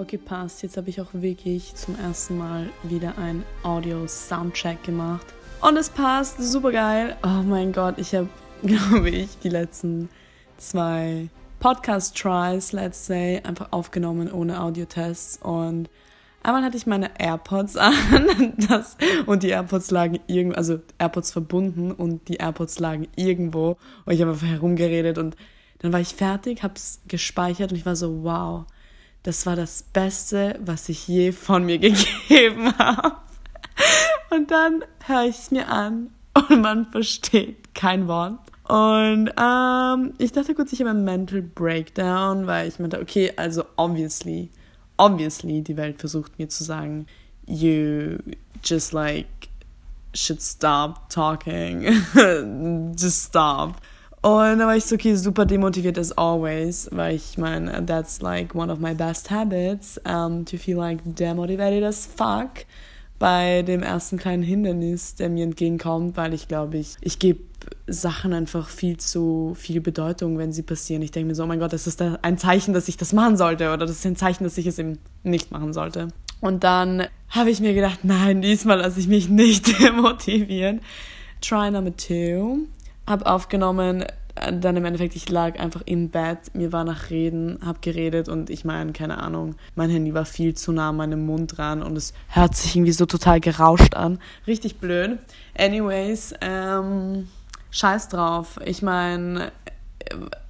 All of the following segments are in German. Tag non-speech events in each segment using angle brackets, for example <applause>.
Okay, passt. Jetzt habe ich auch wirklich zum ersten Mal wieder ein Audio-Soundcheck gemacht. Und es passt, super geil. Oh mein Gott, ich habe, <laughs> glaube ich, die letzten zwei Podcast-Tries, let's say, einfach aufgenommen ohne Audiotests. Und einmal hatte ich meine AirPods <laughs> an das, und die AirPods lagen irgendwo, also AirPods verbunden und die AirPods lagen irgendwo. Und ich habe einfach herumgeredet und dann war ich fertig, habe es gespeichert und ich war so, wow das war das Beste, was ich je von mir <laughs> gegeben habe. Und dann höre ich es mir an und man versteht kein Wort. Und ähm, ich dachte kurz, ich habe einen Mental Breakdown, weil ich meinte, okay, also obviously, obviously, die Welt versucht mir zu sagen, you just like should stop talking, <laughs> just stop. Und da war ich so, okay, super demotiviert as always, weil ich meine, that's like one of my best habits, um, to feel like demotivated as fuck bei dem ersten kleinen Hindernis, der mir entgegenkommt, weil ich glaube, ich, ich gebe Sachen einfach viel zu viel Bedeutung, wenn sie passieren. Ich denke mir so, oh mein Gott, das ist ein Zeichen, dass ich das machen sollte oder das ist ein Zeichen, dass ich es eben nicht machen sollte. Und dann habe ich mir gedacht, nein, diesmal lasse ich mich nicht <laughs> demotivieren. Try number two habe aufgenommen, dann im Endeffekt, ich lag einfach im Bett, mir war nach Reden, habe geredet und ich meine, keine Ahnung, mein Handy war viel zu nah an meinem Mund dran und es hört sich irgendwie so total gerauscht an. Richtig blöd. Anyways, ähm, scheiß drauf. Ich meine,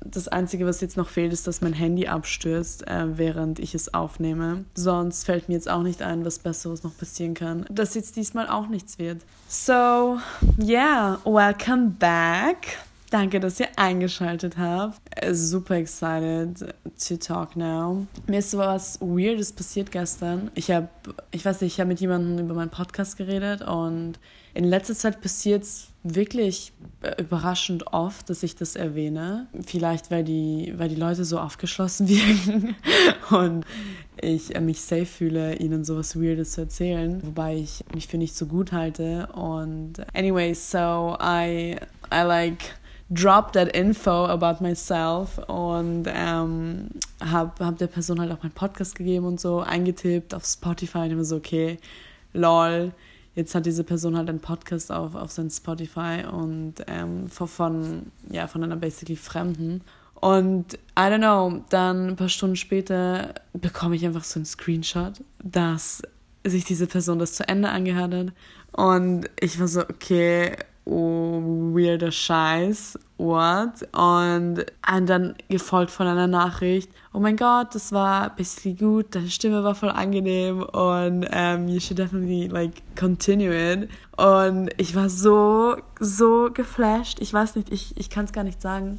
das Einzige, was jetzt noch fehlt, ist, dass mein Handy abstürzt, äh, während ich es aufnehme. Sonst fällt mir jetzt auch nicht ein, was Besseres noch passieren kann. Dass jetzt diesmal auch nichts wird. So, yeah, welcome back. Danke, dass ihr eingeschaltet habt. Super excited to talk now. Mir ist was Weirdes passiert gestern. Ich habe, ich weiß nicht, ich habe mit jemandem über meinen Podcast geredet und in letzter Zeit passiert es wirklich überraschend oft, dass ich das erwähne. Vielleicht, weil die, weil die Leute so aufgeschlossen <laughs> wirken und ich mich safe fühle, ihnen sowas Weirdes zu erzählen, wobei ich mich für nicht so gut halte. Und anyway, so I, I like drop that info about myself und ähm, habe hab der Person halt auch meinen Podcast gegeben und so eingetippt auf Spotify und immer so, okay, lol, jetzt hat diese Person halt einen Podcast auf, auf sein Spotify und ähm, von, ja, von einer basically Fremden. Und I don't know, dann ein paar Stunden später bekomme ich einfach so einen Screenshot, dass sich diese Person das zu Ende angehört hat. Und ich war so, okay, oh, weirder Scheiß, what? Und, und dann gefolgt von einer Nachricht, oh mein Gott, das war basically gut, deine Stimme war voll angenehm und um, you should definitely like continue it. Und ich war so, so geflasht. Ich weiß nicht, ich, ich kann es gar nicht sagen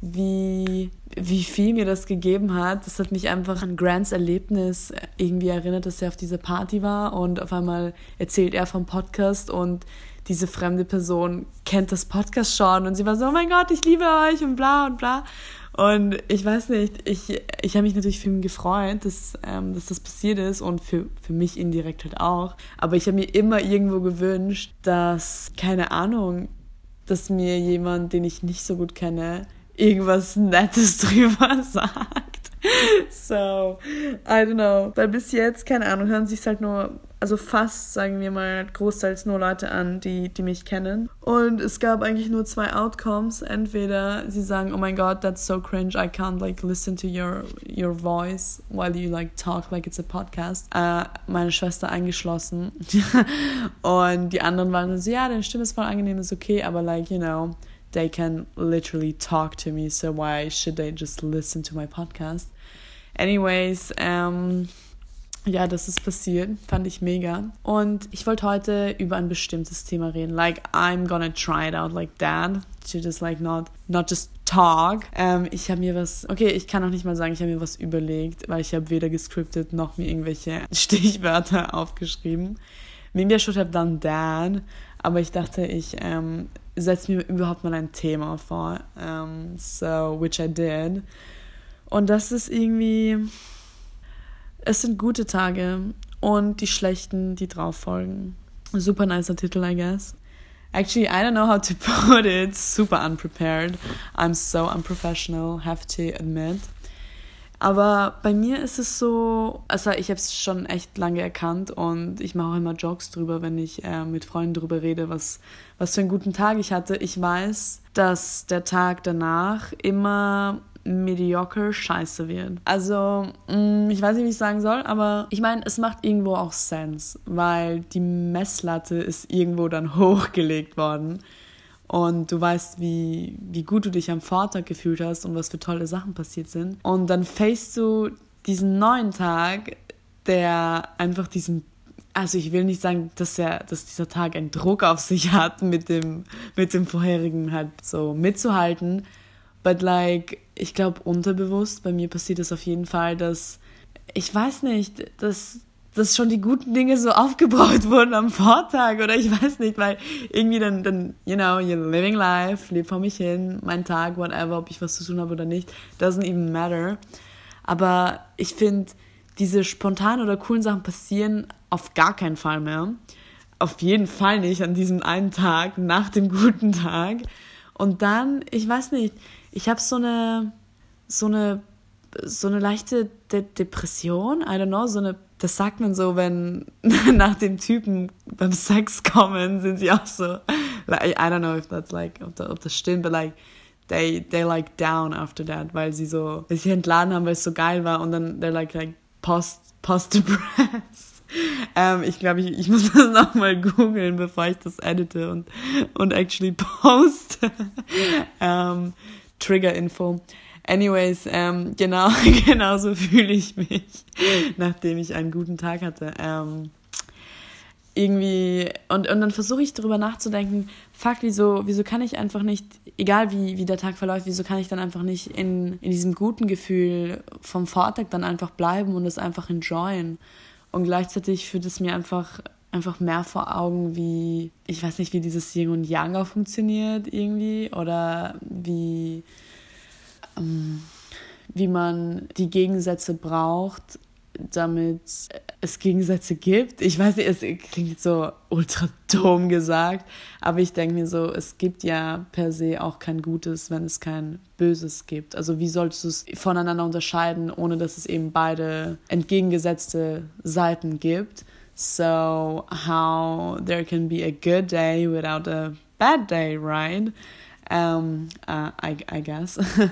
wie, wie viel mir das gegeben hat. Das hat mich einfach an Grants Erlebnis irgendwie erinnert, dass er auf dieser Party war und auf einmal erzählt er vom Podcast und diese fremde Person kennt das Podcast schon und sie war so, oh mein Gott, ich liebe euch und bla und bla. Und ich weiß nicht, ich, ich habe mich natürlich für ihn gefreut, dass, ähm, dass das passiert ist und für, für mich indirekt halt auch. Aber ich habe mir immer irgendwo gewünscht, dass, keine Ahnung, dass mir jemand, den ich nicht so gut kenne, irgendwas Nettes <laughs> drüber sagt. So, I don't know. Weil bis jetzt, keine Ahnung, hören sich halt nur also fast, sagen wir mal, großteils nur Leute an, die, die mich kennen. Und es gab eigentlich nur zwei Outcomes. Entweder sie sagen, oh mein Gott, that's so cringe, I can't like listen to your, your voice while you like talk like it's a podcast. Äh, meine Schwester eingeschlossen. <laughs> Und die anderen waren so, ja, deine Stimme ist voll angenehm, ist okay, aber like, you know, they can literally talk to me, so why should they just listen to my podcast? Anyways, um, ja, das ist passiert. Fand ich mega. Und ich wollte heute über ein bestimmtes Thema reden. Like, I'm gonna try it out like that. To just like not, not just talk. Ähm, ich habe mir was, okay, ich kann auch nicht mal sagen, ich habe mir was überlegt, weil ich habe weder gescriptet noch mir irgendwelche <laughs> Stichwörter aufgeschrieben. Maybe I should have done that. Aber ich dachte, ich ähm, setze mir überhaupt mal ein Thema vor. Um, ähm, so, which I did. Und das ist irgendwie es sind gute Tage und die schlechten, die drauf folgen. Super nicer Titel, I guess. Actually, I don't know how to <laughs> put it. Super unprepared. I'm so unprofessional, have to admit. Aber bei mir ist es so, also ich habe es schon echt lange erkannt und ich mache auch immer Jokes drüber, wenn ich äh, mit Freunden drüber rede, was, was für einen guten Tag ich hatte. Ich weiß, dass der Tag danach immer mediocre scheiße wird. Also, mm, ich weiß nicht, wie ich sagen soll, aber ich meine, es macht irgendwo auch Sense, weil die Messlatte ist irgendwo dann <laughs> hochgelegt worden und du weißt, wie, wie gut du dich am Vortag gefühlt hast und was für tolle Sachen passiert sind. Und dann facest du diesen neuen Tag, der einfach diesen also ich will nicht sagen, dass er, dass dieser Tag einen Druck auf sich hat, mit dem, mit dem vorherigen halt so mitzuhalten. But like, ich glaube unterbewusst, bei mir passiert es auf jeden Fall, dass ich weiß nicht, dass dass schon die guten Dinge so <laughs> aufgebaut wurden am Vortag oder ich weiß nicht, weil irgendwie dann, dann, you know, you're living life, lebe vor mich hin, mein Tag, whatever, ob ich was zu tun habe oder nicht, doesn't even matter. Aber ich finde, diese spontanen oder coolen Sachen passieren auf gar keinen Fall mehr. Auf jeden Fall nicht an diesem einen Tag nach dem guten Tag. Und dann, ich weiß nicht, ich habe so eine, so eine, so eine leichte De Depression, I don't know, so eine das sagt man so, wenn <laughs> nach dem Typen beim Sex kommen, sind sie auch so, like, I don't know if that's like, ob, das, ob das stimmt, but like, they, they like down after that, weil sie so, weil sie entladen haben, weil es so geil war und dann they're like, like post, post depressed. <laughs> Ähm, ich glaube, ich, ich muss <laughs> das nochmal googeln, bevor ich das edite und, und actually poste. ähm, Trigger Info. Anyways, ähm, genau, <laughs> genauso fühle ich mich, nachdem ich einen guten Tag hatte. Ähm, irgendwie, und, und dann versuche ich darüber nachzudenken, fuck, wieso, wieso kann ich einfach nicht, egal wie, wie der Tag verläuft, wieso kann ich dann einfach nicht in, in diesem guten Gefühl vom Vortag dann einfach bleiben und es einfach enjoyen. Und gleichzeitig führt es mir einfach einfach mehr vor Augen, wie, ich weiß nicht, wie dieses Yin und Yang auch funktioniert irgendwie oder wie, ähm, wie man die Gegensätze braucht, damit es Gegensätze gibt. Ich weiß nicht, es klingt so ultra dumm gesagt, aber ich denke mir so, es gibt ja per se auch kein Gutes, wenn es kein Böses gibt. Also wie solltest du es voneinander unterscheiden, ohne dass es eben beide entgegengesetzte Seiten gibt? So how there can be a good day without a bad day, right? Um, uh, I, I guess. <laughs>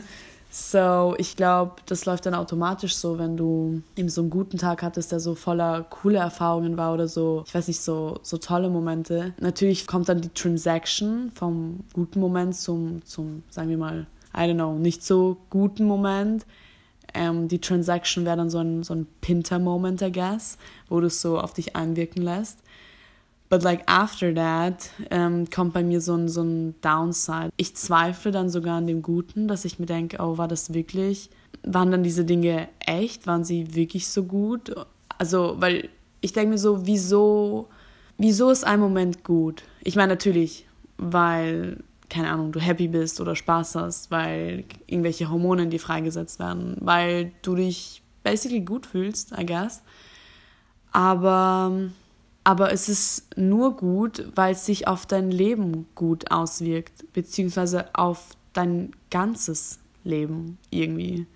So, ich glaube, das läuft dann automatisch so, wenn du eben so einen guten Tag hattest, der so voller coole Erfahrungen war oder so, ich weiß nicht, so, so tolle Momente. Natürlich kommt dann die Transaction vom guten Moment zum, zum, sagen wir mal, I don't know, nicht so guten Moment. Ähm, die Transaction wäre dann so ein, so ein Pinter-Moment, I guess, wo du es so auf dich einwirken lässt. But like after that ähm, kommt bei mir so ein, so ein Downside. Ich zweifle dann sogar an dem Guten, dass ich mir denke, oh, war das wirklich, waren dann diese Dinge echt? Waren sie wirklich so gut? Also, weil ich denke mir so, wieso, wieso ist ein Moment gut? Ich meine natürlich, weil, keine Ahnung, du happy bist oder Spaß hast, weil irgendwelche Hormone in dir freigesetzt werden, weil du dich basically gut fühlst, I guess. Aber aber es ist nur gut, weil es sich auf dein Leben gut auswirkt, beziehungsweise auf dein ganzes Leben irgendwie.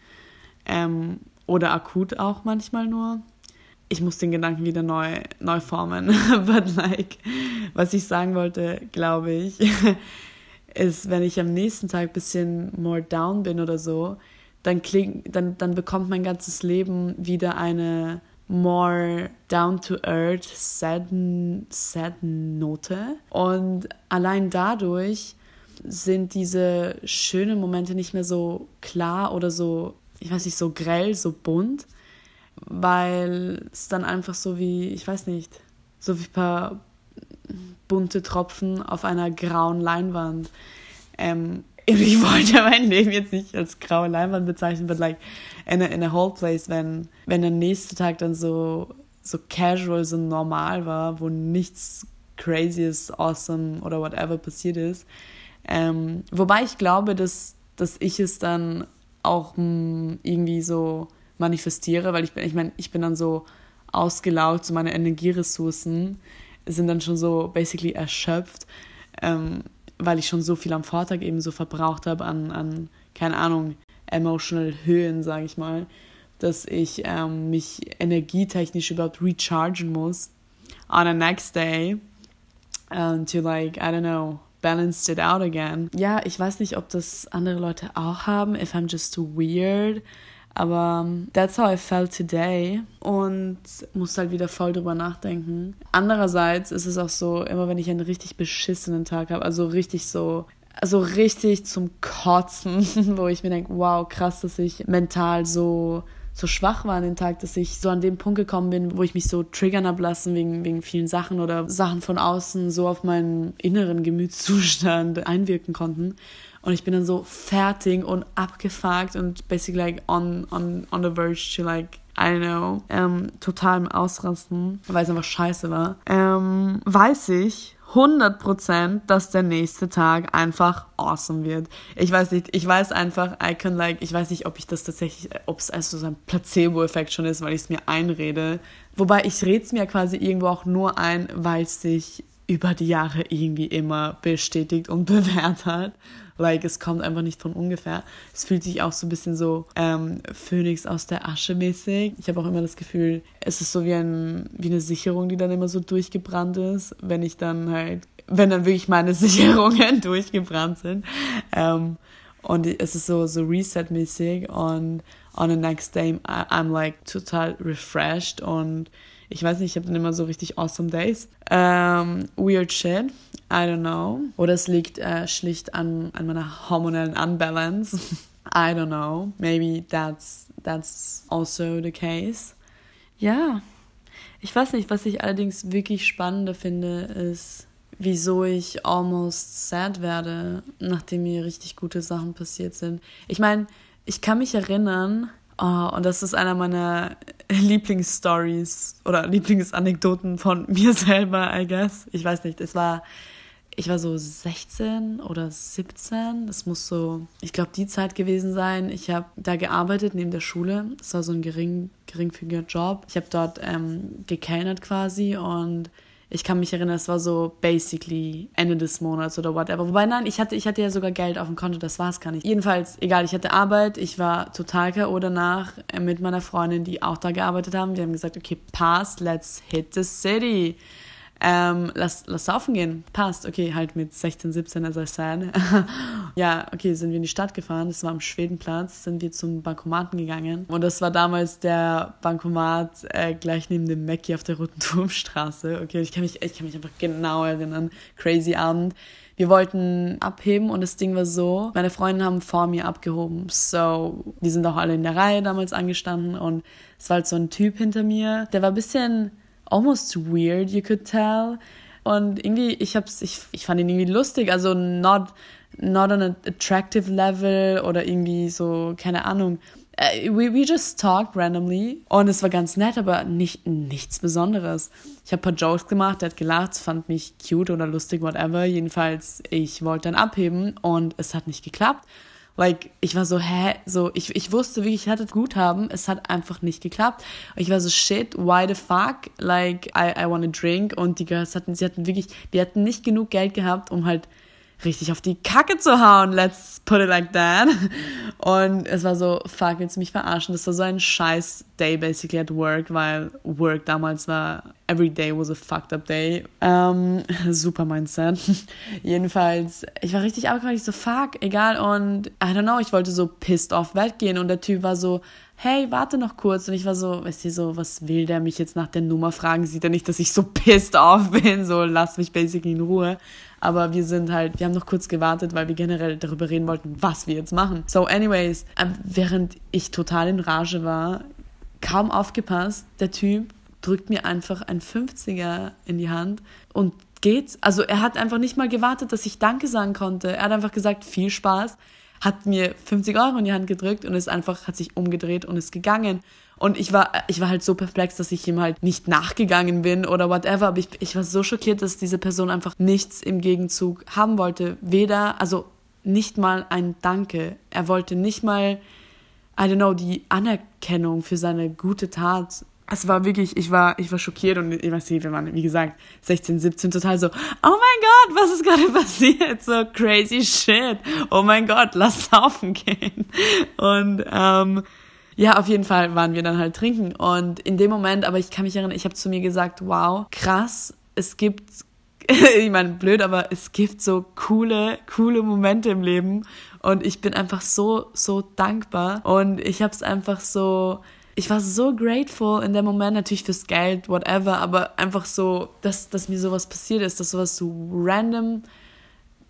Ähm, oder akut auch manchmal nur. Ich muss den Gedanken wieder neu, neu formen. <laughs> But like, was ich sagen wollte, glaube ich, <laughs> ist, wenn ich am nächsten Tag ein bisschen more down bin oder so, dann, kling, dann, dann bekommt mein ganzes Leben wieder eine more down to earth, sad, sad Note. Und allein dadurch sind diese schönen Momente nicht mehr so klar oder so, ich weiß nicht, so grell, so bunt, weil es dann einfach so wie, ich weiß nicht, so wie ein paar bunte Tropfen auf einer grauen Leinwand. Ähm, <laughs> ich wollte mein Leben jetzt nicht als graue Leinwand bezeichnen, but like in a, in a whole place, wenn, wenn der nächste Tag dann so, so casual, so normal war, wo nichts crazyes, awesome oder whatever passiert ist. Ähm, wobei ich glaube, dass, dass ich es dann auch mh, hm, irgendwie so manifestiere, weil ich bin, ich meine, ich bin dann so ausgelaugt, so meine Energieressourcen sind dann schon so basically erschöpft. Ähm, weil ich schon so viel am Vortag eben so verbraucht habe an, an keine Ahnung, emotional Höhen, sage ich mal. dass ich ähm, mich energietechnisch überhaupt rechargen muss on the next day um, to like, I don't know, balanced it out again. Ja, ich weiß nicht, ob das andere Leute auch haben, if I'm just too weird. Aber um, that's how I felt today und muss halt wieder voll drüber nachdenken. Andererseits ist es auch so, immer wenn ich einen richtig beschissenen Tag habe, also richtig so, also richtig zum Kotzen, <laughs> wo ich mir denke, wow, krass, dass ich mental so so schwach war an dem Tag, dass ich so an den Punkt gekommen bin, wo ich mich so triggern habe lassen wegen, wegen vielen Sachen oder Sachen von außen so auf meinen inneren Gemütszustand <laughs> einwirken konnten. Und ich bin dann so fertig und abgefuckt und basically like on, on, on the verge to like I don't know, ähm, total im Ausrasten, weil es einfach scheiße war, ähm, weiß ich, 100%, dass der nächste Tag einfach awesome wird. Ich weiß nicht, ich weiß einfach, I can like, ich weiß nicht, ob ich das tatsächlich, ob es also so ein Placebo-Effekt schon ist, weil ich es mir einrede. Wobei ich rede es mir quasi irgendwo auch nur ein, weil es sich über die Jahre irgendwie immer bestätigt und <laughs> bewährt hat. Like, es kommt einfach nicht von ungefähr. Es fühlt sich auch so ein bisschen so ähm, Phönix aus der Asche mäßig. Ich habe auch immer das Gefühl, es ist so wie, ein, wie eine Sicherung, die dann immer so durchgebrannt ist, wenn ich dann halt, wenn dann wirklich meine <laughs> Sicherungen durchgebrannt sind. Ähm, und es ist so, so Reset-mäßig und on the next day I'm like total refreshed und ich weiß nicht, ich habe dann immer so richtig awesome days. Um, weird shit. I don't know. Oder es liegt äh, schlicht an, an meiner hormonellen Unbalance. <laughs> I don't know. Maybe that's, that's also the case. Ja. Ich weiß nicht, was ich allerdings wirklich spannender finde, ist, wieso ich almost sad werde, nachdem mir richtig gute Sachen passiert sind. Ich meine, ich kann mich erinnern, Oh, und das ist einer meiner Lieblingsstories oder Lieblingsanekdoten von <laughs> mir selber, I guess. Ich weiß nicht, es war, ich war so 16 oder 17. Das muss so, ich glaube, die Zeit gewesen sein. Ich habe da gearbeitet neben der Schule. Es war so ein gering, geringfügiger Job. Ich habe dort ähm, gekellnert quasi und ich kann mich erinnern, es war so basically Ende des Monats oder whatever. Wobei, nein, ich hatte, ich hatte ja sogar Geld auf dem Konto, das war es gar nicht. Jedenfalls, egal, ich hatte Arbeit, ich war total K.O. danach äh, mit meiner Freundin, die auch da gearbeitet haben. Wir haben gesagt, okay, passt, let's hit the city ähm, lass, lass saufen gehen. Passt, okay, halt mit 16, 17, as I said. ja, okay, sind wir in die Stadt gefahren, das war am Schwedenplatz, sind wir zum Bankomaten gegangen. Und das war damals der Bankomat äh, gleich neben dem Mackie auf der Roten <laughs> Turmstraße. Okay, ich kann mich, ich kann mich einfach genau erinnern. Crazy Abend. Wir wollten abheben und das Ding war so, meine Freunde haben vor mir abgehoben. So, die sind auch alle in der Reihe damals angestanden und es war halt so ein Typ hinter mir, der war ein bisschen almost weird, you could tell. Und irgendwie, ich hab's, ich, ich fand ihn irgendwie lustig, also not, not on an attractive level oder irgendwie so, keine Ahnung. Uh, we, we just talked randomly und es war ganz nett, aber nicht, nichts Besonderes. Ich habe ein paar Jokes gemacht, der hat gelacht, fand mich cute oder lustig, whatever. Jedenfalls, ich wollte dann abheben und es hat nicht geklappt. Like, ich war so, hä? So, ich, ich wusste wirklich, ich hatte Guthaben. Es hat einfach nicht geklappt. Ich war so, shit, why the fuck? Like, I, I want a drink. Und die Girls hatten, sie hatten wirklich, die hatten nicht genug Geld gehabt, um halt richtig auf die Kacke zu hauen, let's put it like that. Und es war so, fuck, willst du mich verarschen? Das war so ein scheiß Day basically at work, weil Work damals war, every day was a fucked up day. Ähm, super Mindset. <laughs> Jedenfalls, ich war richtig abgefuckt, ich so, fuck, egal. Und I don't know, ich wollte so pissed off weggehen und der Typ war so, hey, warte noch kurz. Und ich war so, weißt du, so, was will der mich jetzt nach der Nummer fragen? Sieht er nicht, dass ich so pissed off bin? So, lass mich basically in Ruhe. Aber wir sind halt, wir haben noch kurz gewartet, weil wir generell darüber reden wollten, was wir jetzt machen. So, anyways, ähm, während ich total in Rage war, kaum aufgepasst, der Typ drückt mir einfach ein 50er in die Hand und geht. Also er hat einfach nicht mal gewartet, dass ich Danke sagen konnte. Er hat einfach gesagt, viel Spaß hat mir 50 Euro in die Hand gedrückt und ist einfach, hat sich umgedreht und ist gegangen. Und ich war, ich war halt so perplex, dass ich ihm halt nicht nachgegangen bin oder whatever. Aber ich, ich war so schockiert, dass diese Person einfach nichts im Gegenzug haben wollte. Weder, also nicht mal ein Danke. Er wollte nicht mal, I don't know, die Anerkennung für seine gute Tat es war wirklich, ich war, ich war schockiert und ich weiß nicht, wir waren, wie gesagt, 16, 17 total so, oh mein Gott, was ist gerade <laughs> passiert? So crazy shit. Oh mein Gott, lass laufen gehen. Und ähm, Ja, auf jeden Fall waren wir dann halt trinken. Und in dem Moment, aber ich kann mich erinnern, ich habe zu mir gesagt, wow, krass, es gibt, <laughs> ich meine, blöd, aber es gibt so coole, coole Momente im Leben. Und ich bin einfach so, so dankbar. Und ich habe es einfach so, ich war so grateful in dem Moment, natürlich fürs Geld, whatever, aber einfach so, dass, dass mir sowas passiert ist, dass sowas so random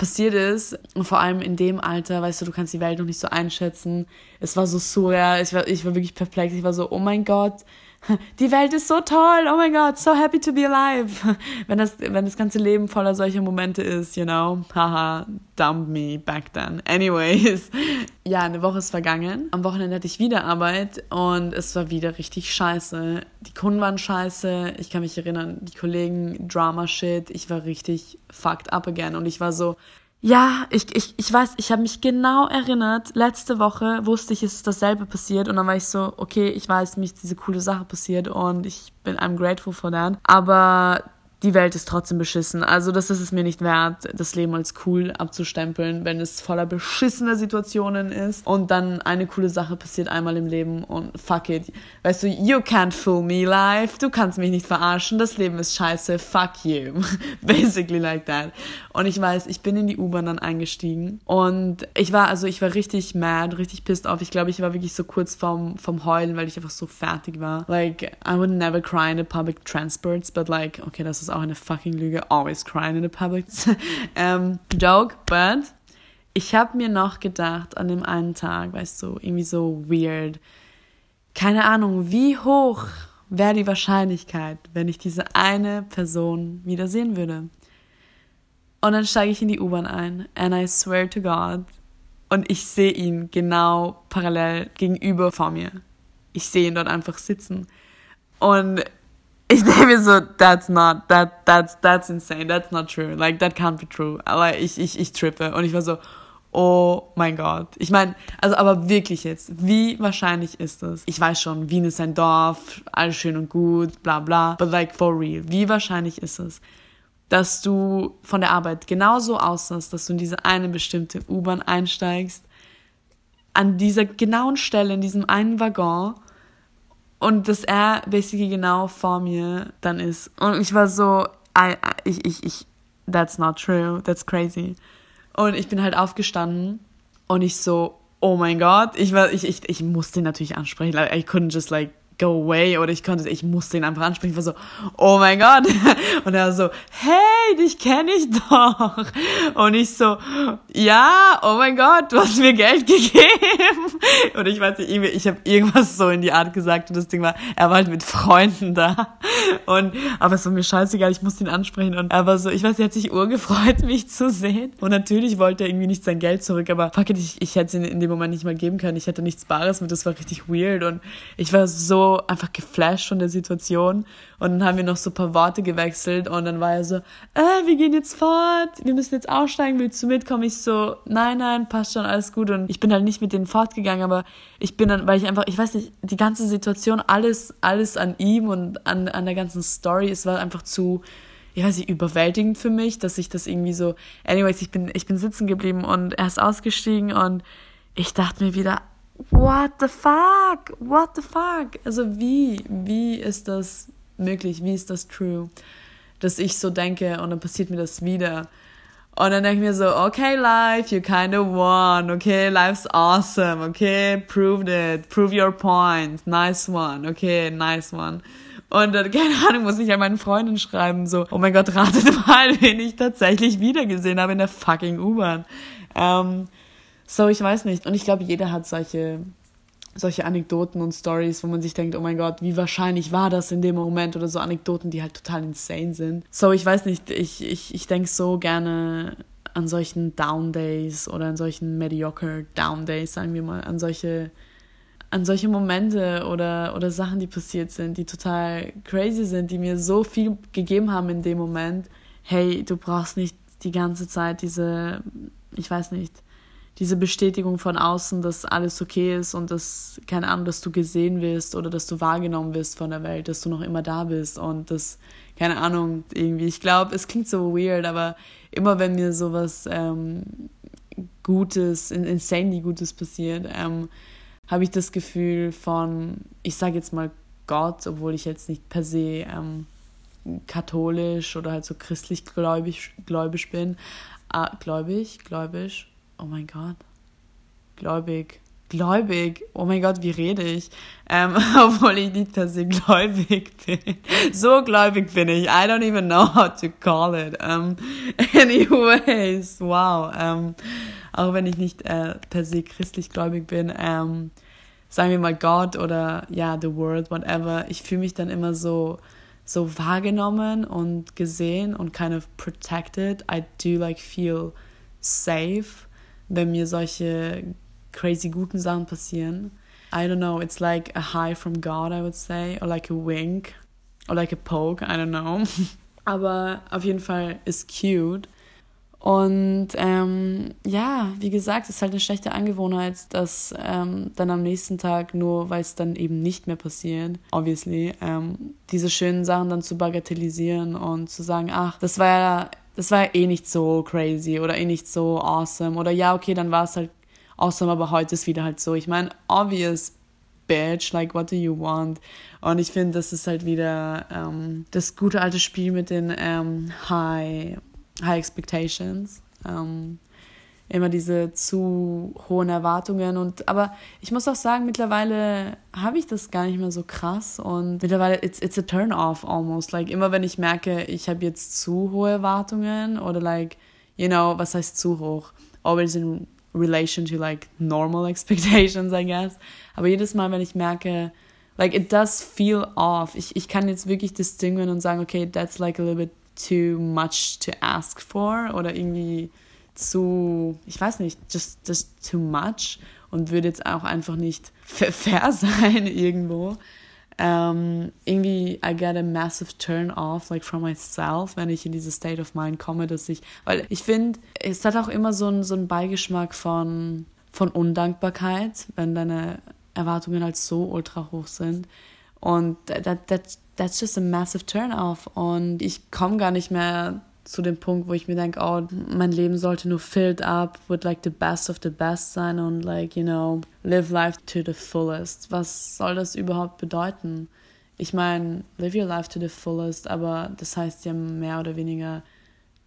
passiert ist. Und vor allem in dem Alter, weißt du, du kannst die Welt noch nicht so einschätzen. Es war so surreal, ich war, ich war wirklich perplex. Ich war so, oh mein Gott, <laughs> die Welt ist so toll, oh mein Gott, so happy to be alive. <laughs> Wenn das, wenn das ganze Leben voller solcher Momente ist, you know, haha, dump me back then. Anyways, <laughs> ja, eine Woche ist vergangen. Am Wochenende hatte ich wieder Arbeit und es war wieder richtig scheiße. Die Kunden waren scheiße. Ich kann mich erinnern, die Kollegen, Drama Shit. Ich war richtig fucked up again und ich war so, ja, ich, ich, ich weiß, ich habe mich genau erinnert. Letzte Woche wusste ich, es ist dasselbe passiert. Und dann war ich so, okay, ich weiß, mir ist diese coole Sache passiert und ich bin I'm grateful for that. Aber die Welt ist trotzdem beschissen. Also das ist es mir nicht wert, das Leben als cool abzustempeln, wenn es voller beschissener Situationen ist und dann eine coole Sache passiert einmal im Leben und fuck it. Weißt du, you can't fool me life. Du kannst mich nicht verarschen. Das Leben ist scheiße. Fuck you. <laughs> Basically like that. Und ich weiß, ich bin in die U-Bahn dann eingestiegen und ich war, also ich war richtig mad, richtig pissed off. Ich glaube, ich war wirklich so kurz vom, vom Heulen, weil ich einfach so fertig war. Like, I would never cry in the public transports, but like, okay, das ist ist auch eine fucking Lüge. Always crying in the public. <laughs> ähm, joke, but ich habe mir noch gedacht an dem einen Tag, weißt du, irgendwie so weird. Keine Ahnung, wie hoch wäre die Wahrscheinlichkeit, wenn ich diese eine Person wiedersehen würde. Und dann steige ich in die U-Bahn ein, and I swear to God, und ich sehe ihn genau parallel gegenüber vor mir. Ich sehe ihn dort einfach sitzen. Und ich denke mir so, that's not, that, that's, that's insane, that's not true, like, that can't be true. Aber ich, ich, ich trippe und ich war so, oh mein Gott. Ich meine, also aber wirklich jetzt, wie wahrscheinlich ist das? Ich weiß schon, Wien ist ein Dorf, alles schön und gut, bla bla, but like for real, wie wahrscheinlich ist es, dass du von der Arbeit genauso aussahst, dass du in diese eine bestimmte U-Bahn einsteigst, an dieser genauen Stelle, in diesem einen Waggon und dass er basically genau vor mir dann ist. Und ich war so, I, ich, ich, ich, that's not true, that's crazy. Und ich bin halt aufgestanden und ich so, oh mein Gott, ich war, ich, ich, ich musste ihn natürlich ansprechen. Like, I couldn't just like go away oder ich konnte, ich musste ihn einfach ansprechen. Ich war so, oh mein Gott. <laughs> Und er so, hey, dich kenne ich doch. Und ich so, ja, oh mein Gott, du hast mir Geld <laughs> gegeben. Und ich weiß nicht, ich habe irgendwas so in die Art gesagt und das Ding war, er war halt mit Freunden da. Und, aber es war mir scheißegal, ich musste ihn ansprechen und er war so, ich weiß, er hat sich urgefreut, <laughs> mich zu sehen. Und natürlich wollte er irgendwie nicht sein Geld zurück, aber fuck it, ich, ich hätte es in dem Moment nicht mal geben können. Ich hatte nichts Bares mit, das war richtig weird und ich war so einfach geflasht von der Situation. Und dann haben wir noch so ein paar Worte gewechselt und dann war er so, äh, wir gehen jetzt fort, wir müssen jetzt aussteigen, willst du mitkommen? Ich so, nein, nein, passt schon, alles gut. Und ich bin halt nicht mit denen fortgegangen, aber ich bin dann, weil ich einfach, ich weiß nicht, die ganze Situation, alles, alles an ihm und an, an der ganzen Story, es war einfach zu, ich weiß nicht, überwältigend für mich, dass ich das irgendwie so, anyways, ich bin, ich bin sitzen geblieben und er ist ausgestiegen und ich dachte mir wieder, what the fuck? What the fuck? Also wie, wie ist das möglich? Wie ist das true? Dass ich so denke und dann passiert mir das wieder. Und dann denke ich mir so, okay, life, you kind of won, okay, life's awesome, okay, proved it, prove your point, nice one, okay, nice one. Und dann, <laughs> keine Ahnung, muss ich an meinen Freunden schreiben, so, oh mein Gott, ratet mal, <laughs> wen ich tatsächlich wiedergesehen habe in der fucking U-Bahn. Ähm, so, ich weiß nicht. Und ich glaube, jeder hat solche, solche Anekdoten und Stories, wo man sich denkt, oh mein Gott, wie wahrscheinlich war das in dem Moment oder so Anekdoten, die halt total insane sind. So, ich weiß nicht, ich, ich, ich denke so gerne an solchen Down Days oder an solchen mediocre Down Days, sagen wir mal, an solche an solche Momente oder, oder Sachen, die passiert sind, die total crazy sind, die mir so viel gegeben haben in dem Moment. Hey, du brauchst nicht die ganze Zeit diese, ich weiß nicht, diese Bestätigung von außen, dass alles okay ist und dass, keine Ahnung, dass du gesehen wirst oder dass du wahrgenommen wirst von der Welt, dass du noch immer da bist und das, keine Ahnung, irgendwie. Ich glaube, es klingt so weird, aber immer wenn mir sowas ähm, Gutes, insanely Gutes passiert, ähm, habe ich das Gefühl von, ich sage jetzt mal Gott, obwohl ich jetzt nicht per se ähm, katholisch oder halt so christlich gläubig, gläubig bin. Ah, gläubig, gläubig, oh mein Gott, gläubig, gläubig, oh mein Gott, wie rede ich? Ähm, <laughs> obwohl ich nicht per se gläubig bin. So gläubig bin ich. I don't even know how to call it. Um, <laughs> anyways, wow. Um, auch wenn ich nicht äh, per se christlich gläubig bin, ähm, sagen wir mal Gott oder ja, the world, whatever, ich fühle mich dann immer so, so wahrgenommen und gesehen und kind of protected. I do like feel safe, wenn mir solche crazy guten Sachen passieren. I don't know, it's like a high from God, I would say, or like a wink, or like a poke, I don't know. <laughs> Aber auf jeden Fall ist cute. Und ähm, ja, wie gesagt, es ist halt eine schlechte Angewohnheit, dass ähm, dann am nächsten Tag, nur weil es dann eben nicht mehr passiert, obviously, ähm, diese schönen Sachen dann zu bagatellisieren und zu sagen, ach, das war ja, das war eh nicht so crazy oder eh nicht so awesome oder ja, okay, dann war es halt awesome, aber heute ist wieder halt so. Ich meine, obvious bitch, like what do you want? Und ich finde, das ist halt wieder ähm, das gute alte Spiel mit den ähm, High High Expectations. Ähm, immer diese zu hohen Erwartungen und aber ich muss auch sagen, mittlerweile habe ich das gar nicht mehr so krass und mittlerweile it's, it's a turn off almost. Like immer wenn ich merke, ich habe jetzt zu hohe Erwartungen oder like, you know, was heißt zu hoch? Always in relation to like normal <laughs> expectations, I guess. Aber jedes Mal, wenn ich merke, like it does feel off, ich, ich kann jetzt wirklich distinguieren und sagen, okay, that's like a little bit too much to ask for oder irgendwie zu, ich weiß nicht, just, just too much und würde jetzt auch einfach nicht fair <laughs> sein irgendwo. Um, ähm, irgendwie, I get a massive turn off, like from myself, wenn ich in diese State of Mind komme, dass ich, weil ich finde, es hat auch immer so einen so Beigeschmack von, von Undankbarkeit, wenn deine Erwartungen halt so ultra hoch sind. Und that, that, that's just a massive turn off. Und ich komme gar nicht mehr zu dem Punkt, wo ich mir denke, oh, mein Leben sollte nur filled up with like the best of the best sein und like, you know, live life to the fullest. Was soll das überhaupt bedeuten? Ich meine, live your life to the fullest, aber das heißt ja mehr oder weniger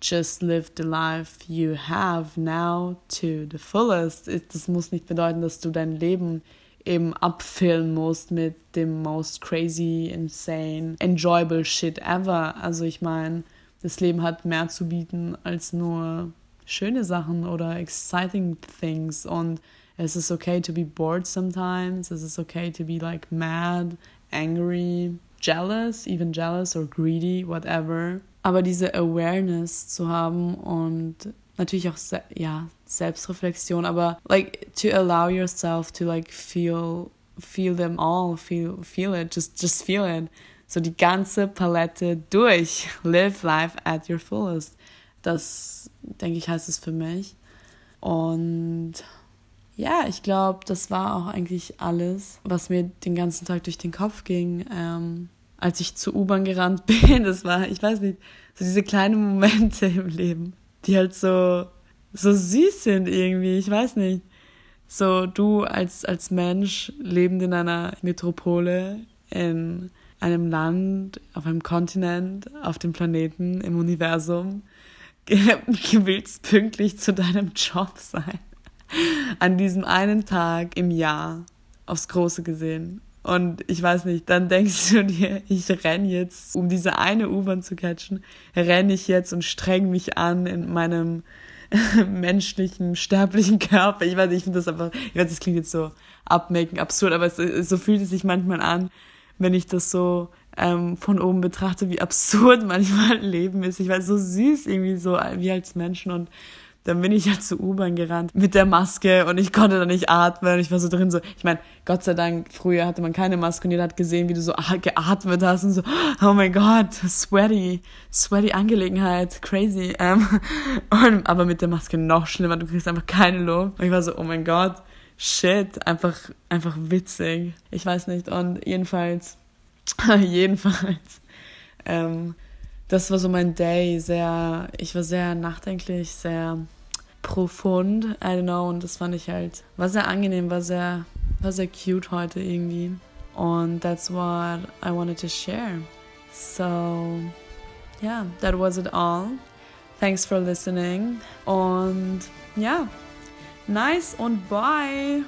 just live the life you have now to the fullest. Das muss nicht bedeuten, dass du dein Leben eben abfüllen musst mit dem most crazy, insane, enjoyable shit ever. Also ich meine, das Leben hat mehr zu bieten als nur schöne Sachen oder exciting things und es ist okay to be bored sometimes, es ist okay to be like mad, angry, jealous, even jealous or greedy, whatever. Aber diese Awareness zu haben und natürlich auch ja Selbstreflexion, aber like to allow yourself to like feel feel them all, feel feel it, just just feel it. So die ganze Palette durch. Live life at your fullest. Das denke ich heißt es für mich. Und ja, ich glaube, das war auch eigentlich alles, was mir den ganzen Tag durch den Kopf ging. Ähm, als ich zur U-Bahn gerannt <laughs> bin, das war, ich weiß nicht, so diese kleinen Momente im Leben die halt so, so süß sind irgendwie, ich weiß nicht. So, du als, als Mensch lebend in einer Metropole, in einem Land, auf einem Kontinent, auf dem Planeten, im Universum, <laughs> willst pünktlich zu deinem Job sein. An diesem einen Tag im Jahr, aufs Große gesehen. Und ich weiß nicht, dann denkst du dir, ich renn jetzt, um diese eine U-Bahn zu catchen, renne ich jetzt und streng mich an in meinem <laughs> menschlichen, sterblichen Körper. Ich weiß ich finde das einfach, ich weiß, das klingt jetzt so abmaken, absurd, aber es, so fühlt es sich manchmal an, wenn ich das so ähm, von oben betrachte, wie absurd <laughs> manchmal Leben ist. Ich weiß, so süß irgendwie so, wie als Menschen und dann bin ich ja zur U-Bahn gerannt mit der Maske und ich konnte da nicht atmen. Ich war so drin so, ich meine, Gott sei Dank, früher hatte man keine Maske und jeder hat gesehen, wie du so geatmet hast und so, oh mein Gott, sweaty, sweaty Angelegenheit, crazy. Ähm, <laughs> und, aber mit der Maske noch schlimmer, du kriegst einfach keine Luft. Und ich war so, oh mein Gott, shit, einfach, einfach witzig. Ich weiß nicht. Und jedenfalls, <laughs> jedenfalls, ähm, das war so mein Day, sehr, ich war sehr nachdenklich, sehr profund, I don't know, und das fand ich halt, war sehr angenehm, war sehr War sehr cute heute irgendwie. Und that's what I wanted to share. So, yeah, that was it all. Thanks for listening. Und ja, nice und bye.